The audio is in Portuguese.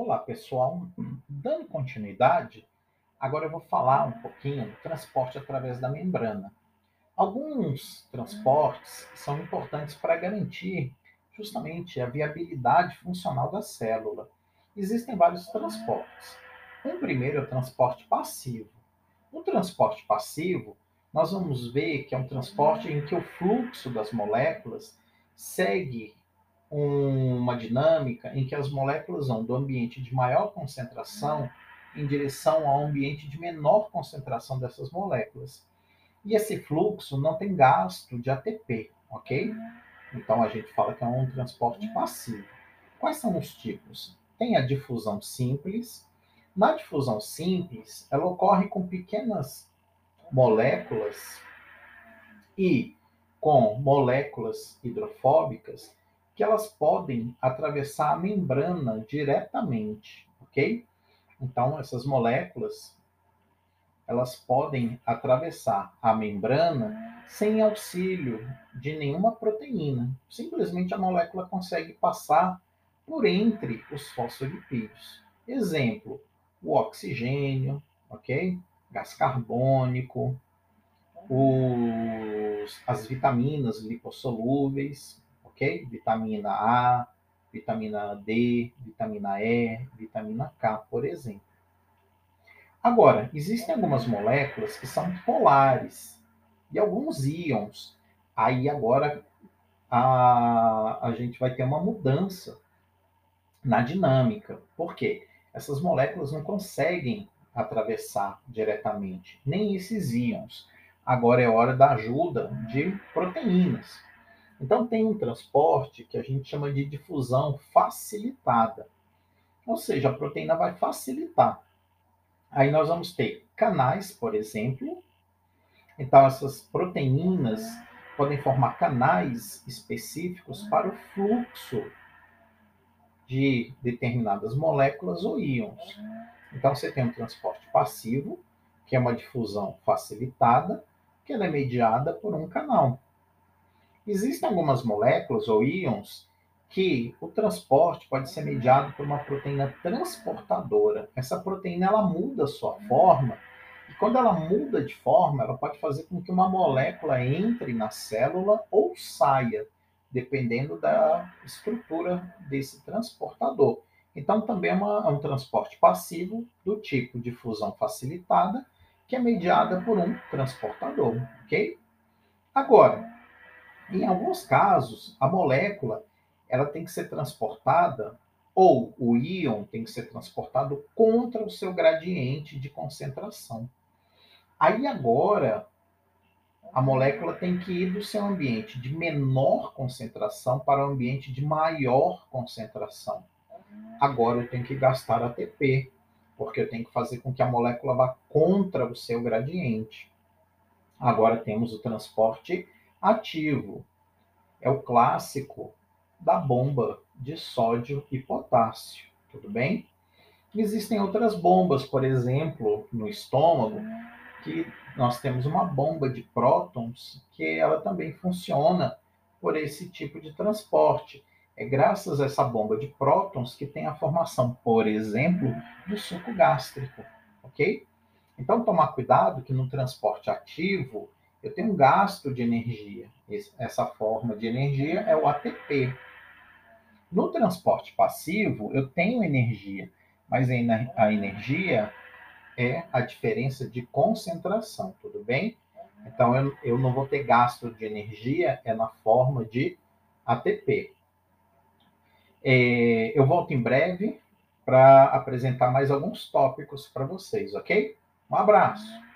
Olá, pessoal. Dando continuidade, agora eu vou falar um pouquinho do transporte através da membrana. Alguns transportes são importantes para garantir justamente a viabilidade funcional da célula. Existem vários transportes. Um primeiro é o transporte passivo. No transporte passivo, nós vamos ver que é um transporte em que o fluxo das moléculas segue uma dinâmica em que as moléculas vão do ambiente de maior concentração em direção ao ambiente de menor concentração dessas moléculas. E esse fluxo não tem gasto de ATP, ok? Então a gente fala que é um transporte passivo. Quais são os tipos? Tem a difusão simples. Na difusão simples, ela ocorre com pequenas moléculas e com moléculas hidrofóbicas que elas podem atravessar a membrana diretamente, ok? Então, essas moléculas, elas podem atravessar a membrana sem auxílio de nenhuma proteína. Simplesmente a molécula consegue passar por entre os fosfolipídios. Exemplo, o oxigênio, ok? Gás carbônico, os, as vitaminas lipossolúveis, ok? Vitamina A, vitamina D, vitamina E, vitamina K, por exemplo. Agora, existem algumas moléculas que são polares e alguns íons. Aí agora a, a gente vai ter uma mudança na dinâmica. Por quê? Essas moléculas não conseguem atravessar diretamente, nem esses íons. Agora é hora da ajuda de proteínas. Então, tem um transporte que a gente chama de difusão facilitada. Ou seja, a proteína vai facilitar. Aí nós vamos ter canais, por exemplo. Então, essas proteínas podem formar canais específicos para o fluxo de determinadas moléculas ou íons. Então, você tem um transporte passivo, que é uma difusão facilitada, que ela é mediada por um canal. Existem algumas moléculas ou íons que o transporte pode ser mediado por uma proteína transportadora. Essa proteína ela muda a sua forma e quando ela muda de forma, ela pode fazer com que uma molécula entre na célula ou saia, dependendo da estrutura desse transportador. Então, também é, uma, é um transporte passivo do tipo de fusão facilitada, que é mediada por um transportador, ok? Agora, em alguns casos, a molécula ela tem que ser transportada ou o íon tem que ser transportado contra o seu gradiente de concentração. Aí agora a molécula tem que ir do seu ambiente de menor concentração para o ambiente de maior concentração. Agora eu tenho que gastar ATP, porque eu tenho que fazer com que a molécula vá contra o seu gradiente. Agora temos o transporte ativo. É o clássico da bomba de sódio e potássio, tudo bem? Existem outras bombas, por exemplo, no estômago, que nós temos uma bomba de prótons que ela também funciona por esse tipo de transporte. É graças a essa bomba de prótons que tem a formação, por exemplo, do suco gástrico, ok? Então, tomar cuidado que no transporte ativo eu tenho um gasto de energia. Essa forma de energia é o ATP. No transporte passivo, eu tenho energia, mas a energia é a diferença de concentração, tudo bem? Então, eu, eu não vou ter gasto de energia, é na forma de ATP. É, eu volto em breve para apresentar mais alguns tópicos para vocês, ok? Um abraço!